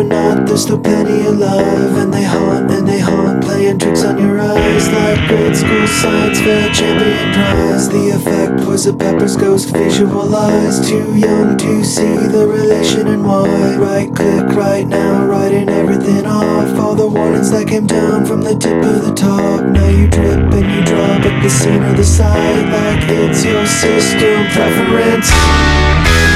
they're not. There's still plenty alive, and they haunt and they haunt, playing tricks on your eyes like grade school science fair champion prize. The effect was a Pepper's ghost visualized, too young to see the relation and why. Right click right now, writing everything off. All the warnings that came down from the tip of the top. Now you drip and you drop at the center of the side like it's your system preference.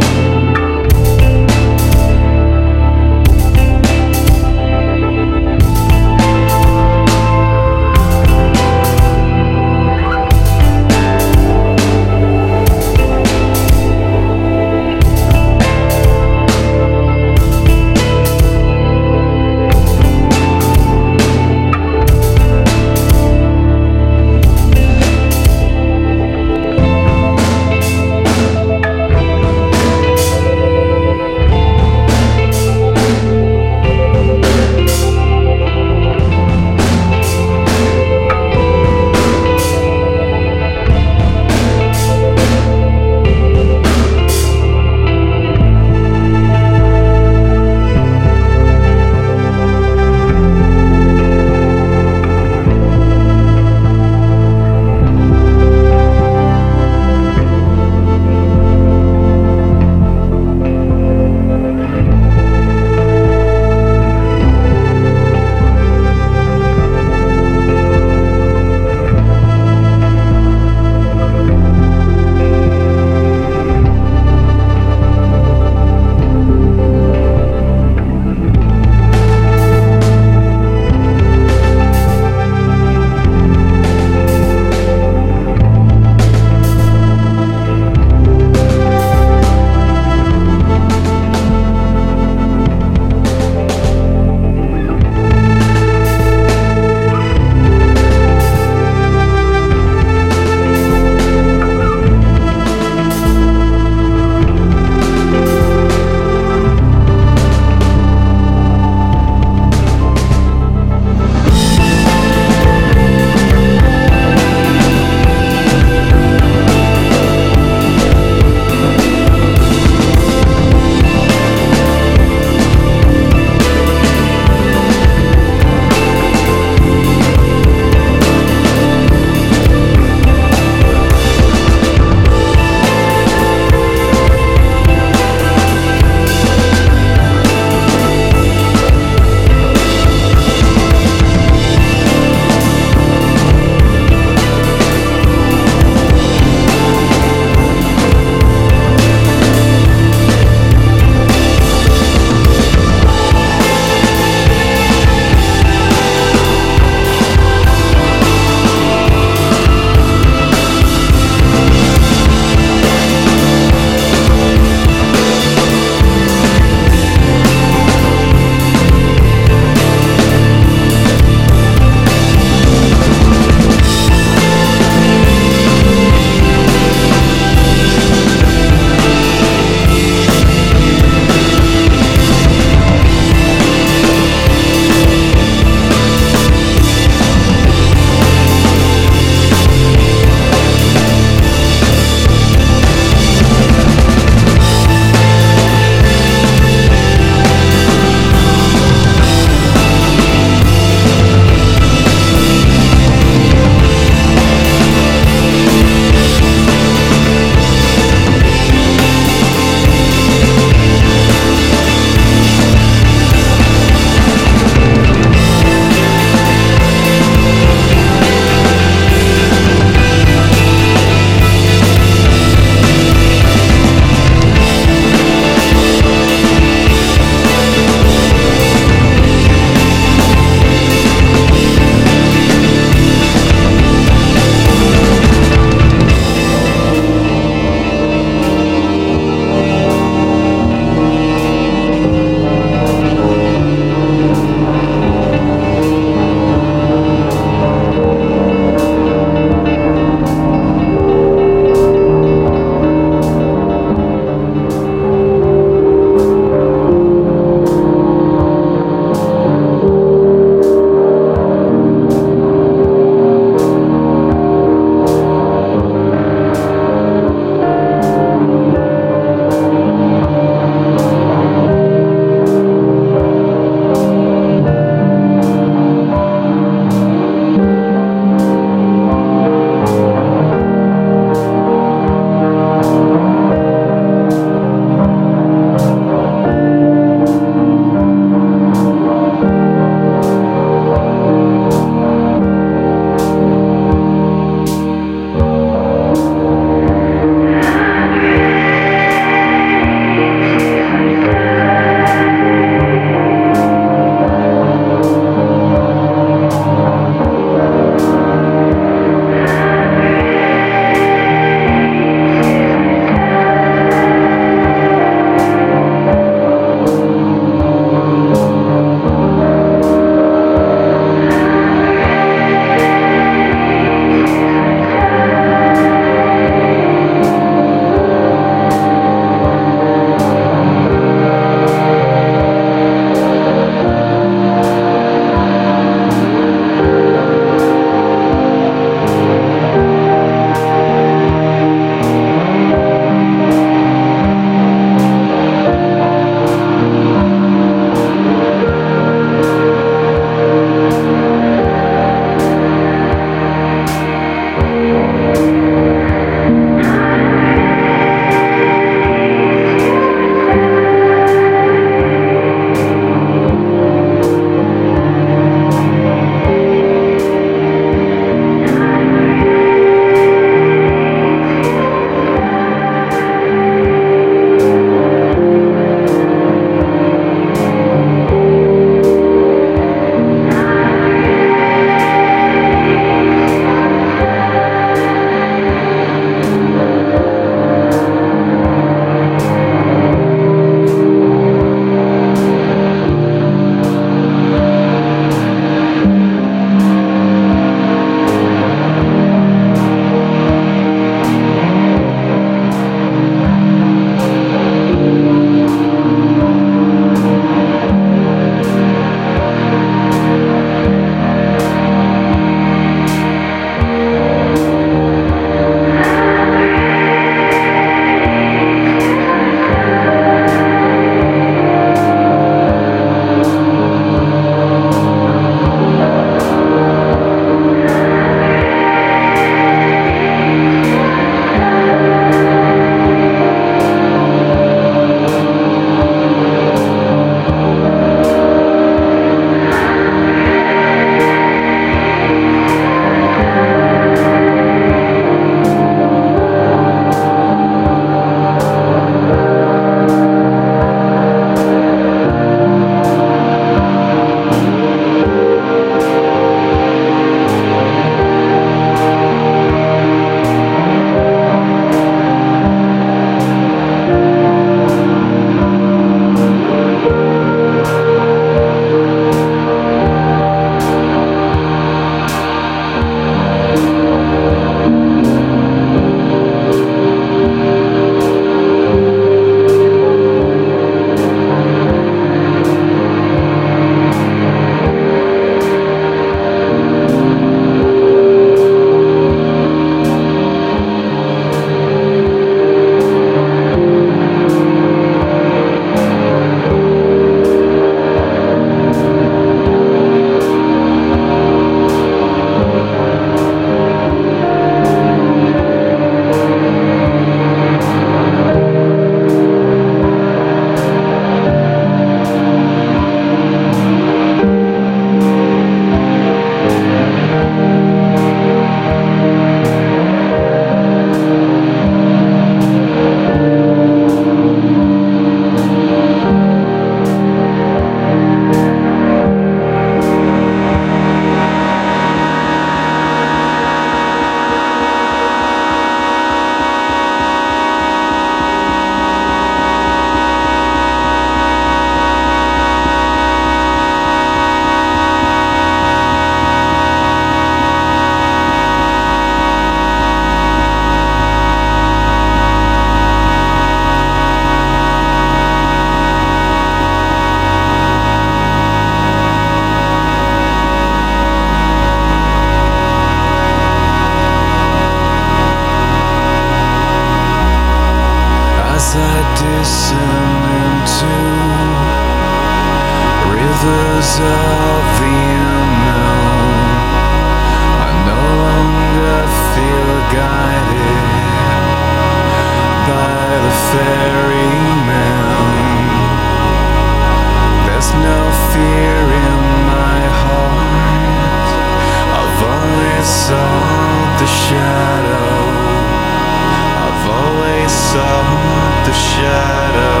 I've always sought the shadow.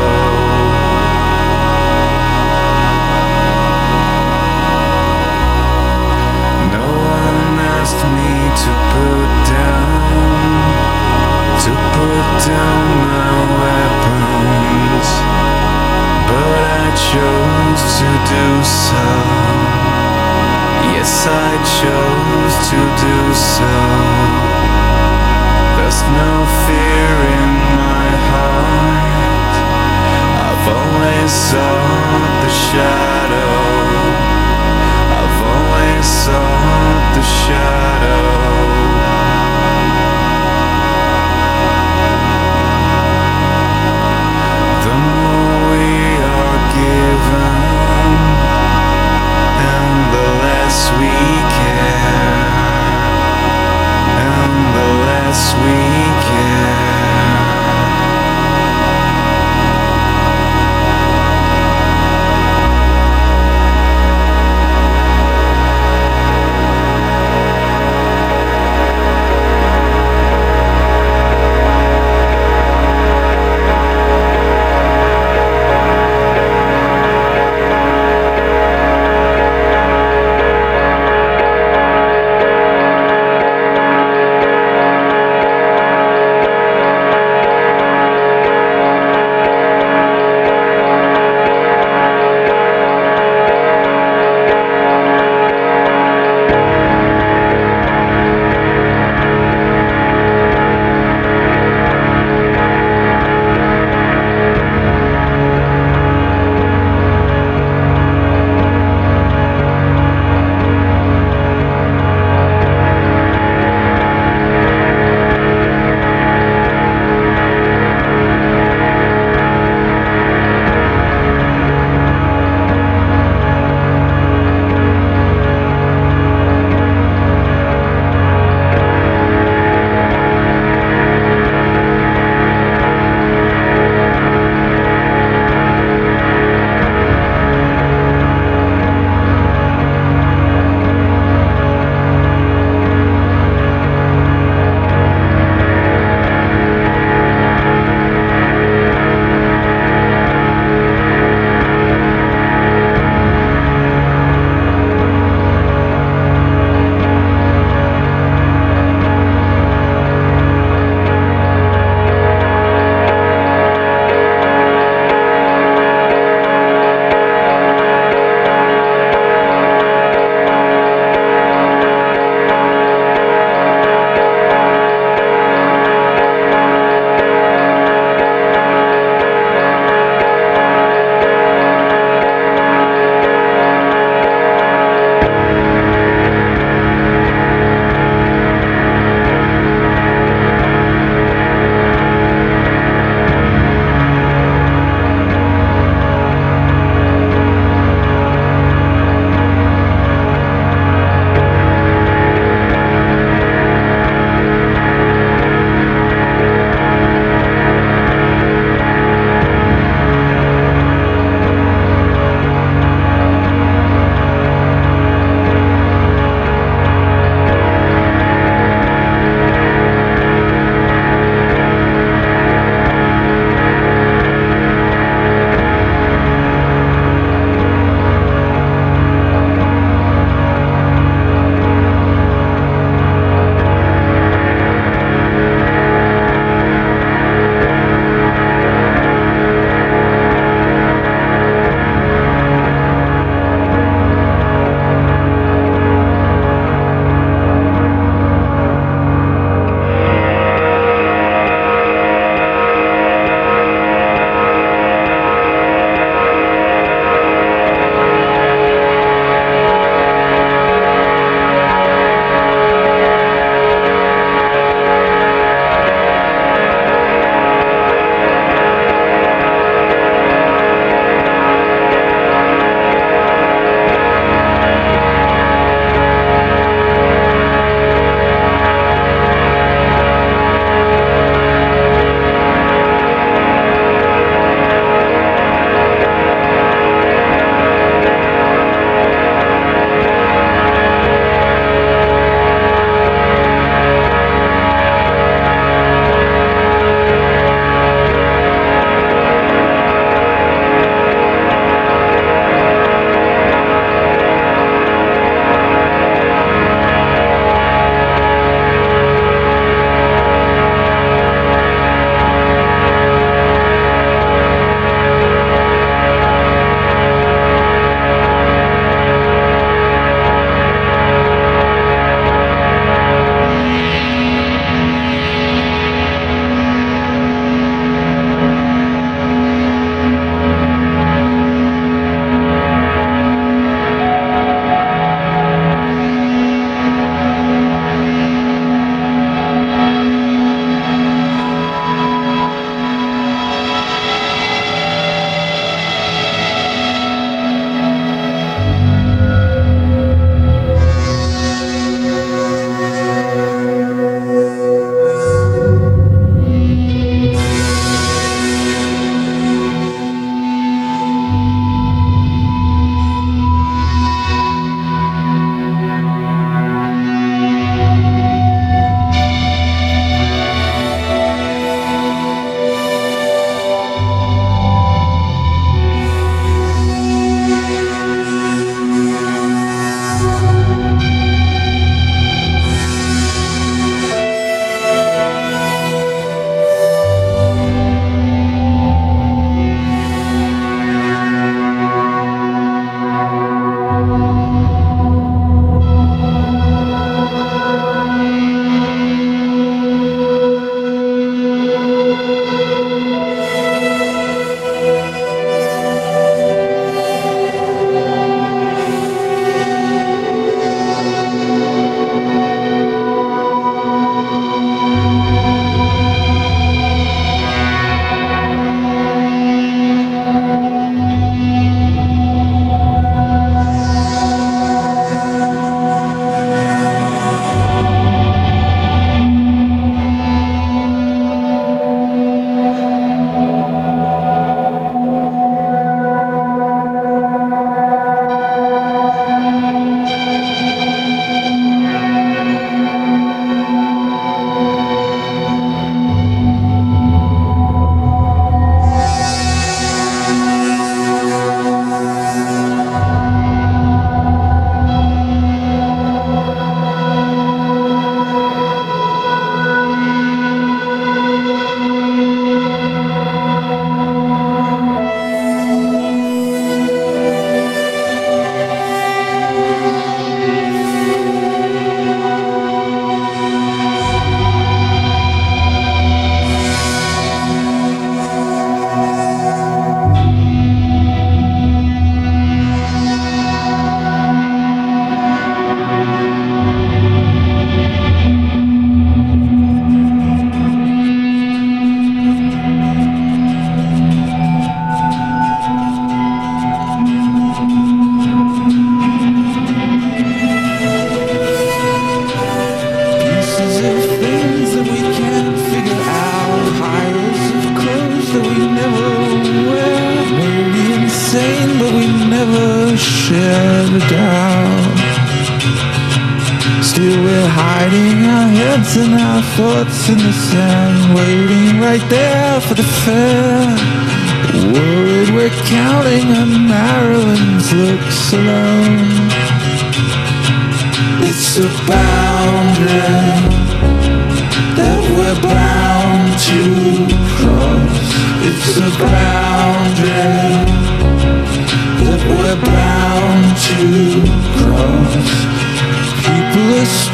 No one asked me to put down, to put down my weapons, but I chose to do so. Yes, I chose to do so. Shadow. I've always sought the shadow. The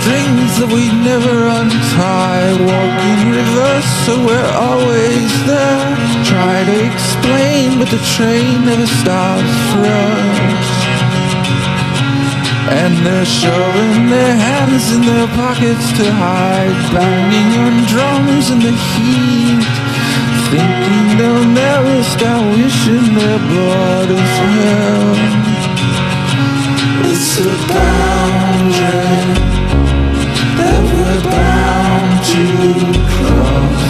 strings that we never untie. Walk in reverse, so we're always there. Try to explain, but the train never stops for us. And they're shoving their hands in their pockets to hide, banging on drums in the heat, thinking they'll never stop wishing their blood is hell. It's a boundary bound to cross.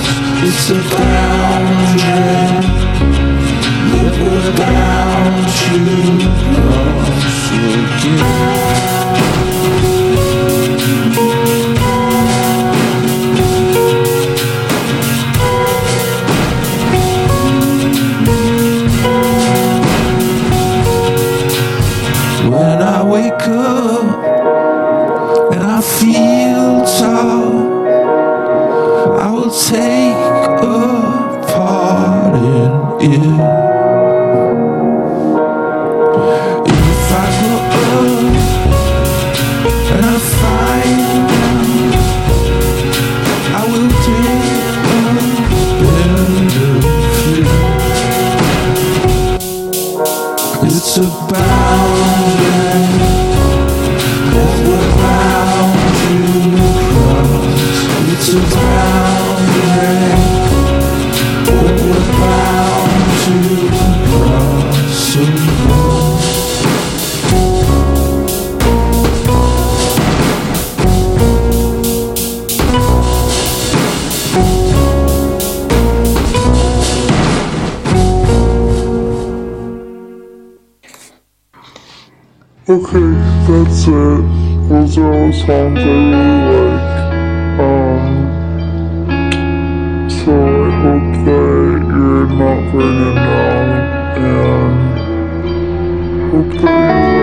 It's a boundary bound to. Again. Okay, that's it. Those are all songs I really like. Um, so I hope that you're not burning down and hope that you